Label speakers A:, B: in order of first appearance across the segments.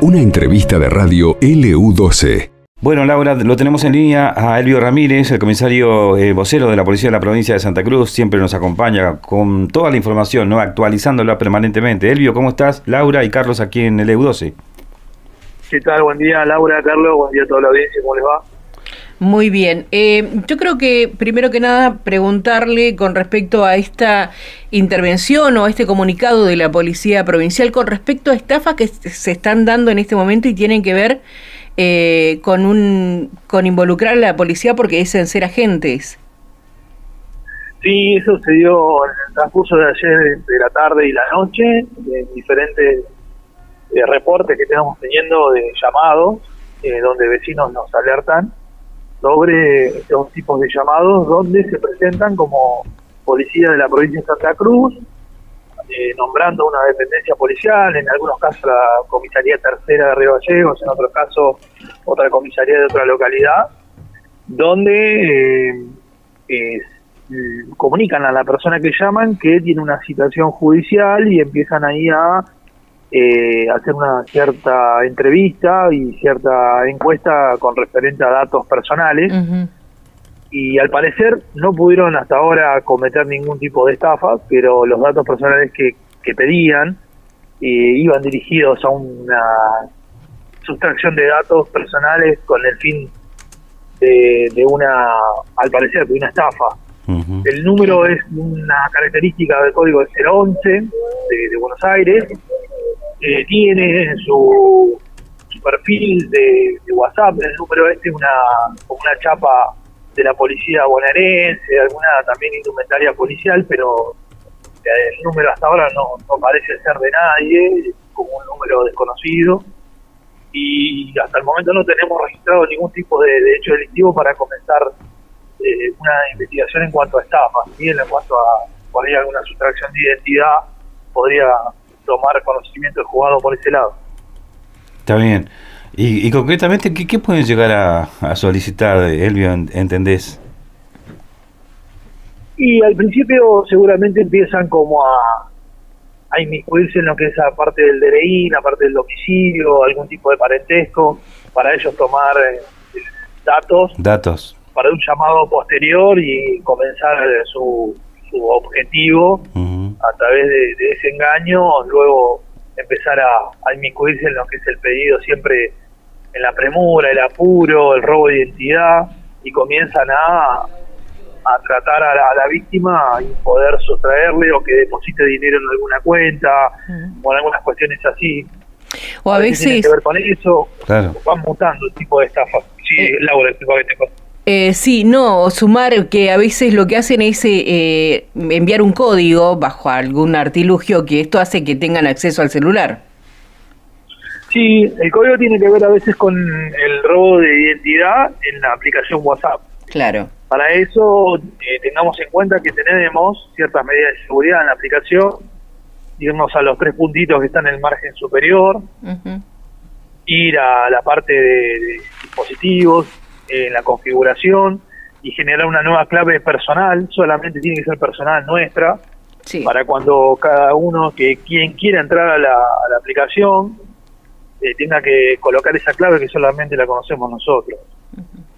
A: Una entrevista de radio LU12.
B: Bueno, Laura, lo tenemos en línea a Elvio Ramírez, el comisario eh, vocero de la Policía de la Provincia de Santa Cruz, siempre nos acompaña con toda la información, ¿no? actualizándola permanentemente. Elvio, ¿cómo estás? Laura y Carlos aquí en el EU12.
C: ¿Qué tal? Buen día, Laura, Carlos, buen día a toda la audiencia, ¿cómo les va?
D: Muy bien. Eh, yo creo que primero que nada preguntarle con respecto a esta intervención o a este comunicado de la Policía Provincial con respecto a estafas que se están dando en este momento y tienen que ver eh, con un con involucrar a la policía porque dicen ser agentes.
C: Sí, eso se dio en el transcurso de ayer de la tarde y la noche, en diferentes eh, reportes que estamos teniendo de llamados, donde vecinos nos alertan sobre estos tipos de llamados donde se presentan como policía de la provincia de Santa Cruz, eh, nombrando una dependencia policial, en algunos casos la comisaría tercera de Río Gallegos, en otros casos otra comisaría de otra localidad, donde eh, eh, comunican a la persona que llaman que tiene una situación judicial y empiezan ahí a eh, hacer una cierta entrevista y cierta encuesta con referente a datos personales. Y al parecer no pudieron hasta ahora cometer ningún tipo de estafa, pero los datos personales que, pedían eh, iban dirigidos a una sustracción de datos personales con el fin de, una, al parecer, de una estafa. El número es una característica del código 011 de, de Buenos Aires eh, tiene su, su perfil de, WhatsApp, el número este una, una chapa de la policía bonaerense, alguna también indumentaria policial, pero el número hasta ahora no, no parece ser de nadie, como un número desconocido. Y hasta el momento no tenemos registrado ningún tipo de, hecho delictivo para comenzar eh, una investigación en cuanto a estafas. Bien, en cuanto a por ahí alguna sustracción de identidad, podría tomar conocimiento del jugado por ese lado.
B: Está bien. Y, concretamente, ¿qué, pueden llegar a, solicitar, Elvio, entendés?
C: Y al principio seguramente empiezan como a, a inmiscuirse en lo que es la parte del DRI, la parte del domicilio, algún tipo de parentesco, para ellos tomar eh, datos.
B: Datos.
C: Para un llamado posterior y comenzar su, su objetivo a través de, ese engaño, luego empezar a, inmiscuirse en lo que es el pedido siempre en la premura, el apuro, el robo de identidad y comienzan a, a tratar a la, víctima y poder sustraerle o que deposite dinero en alguna cuenta o en algunas cuestiones así.
D: O a, veces... Tiene
C: que ver con eso, van mutando el tipo de estafas. Sí, eh, Laura, que te
D: eh, sí, no, sumar que a veces lo que hacen es eh, enviar un código bajo algún artilugio que esto hace que tengan acceso al celular.
C: Sí, el código tiene que ver a veces con el robo de identidad en la aplicación WhatsApp.
D: Claro.
C: Para eso eh, tengamos en cuenta que tenemos ciertas medidas de seguridad en la aplicación, irnos a los tres puntitos que están en el margen superior, ir a la parte de dispositivos, en la configuración y generar una nueva clave personal, solamente tiene que ser personal nuestra, para cuando cada uno que quien quiera entrar a la, aplicación eh, tenga que colocar esa clave que solamente la conocemos nosotros.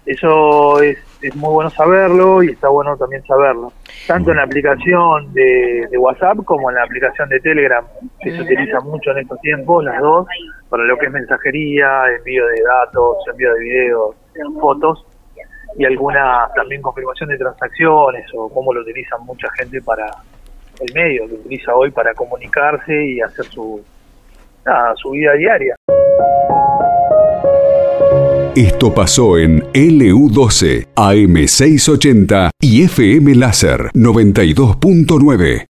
C: Eso es, es, muy bueno saberlo y está bueno también saberlo. Tanto en la aplicación de, de WhatsApp como en la aplicación de Telegram, que se utiliza mucho en estos tiempos, las dos, para lo que es mensajería, envío de datos, envío de videos, fotos y alguna también confirmación de transacciones o cómo lo utilizan mucha gente para el medio, lo utiliza hoy para comunicarse y hacer su, su vida diaria.
A: Esto pasó en LU12, AM680 y FM Láser 92.9.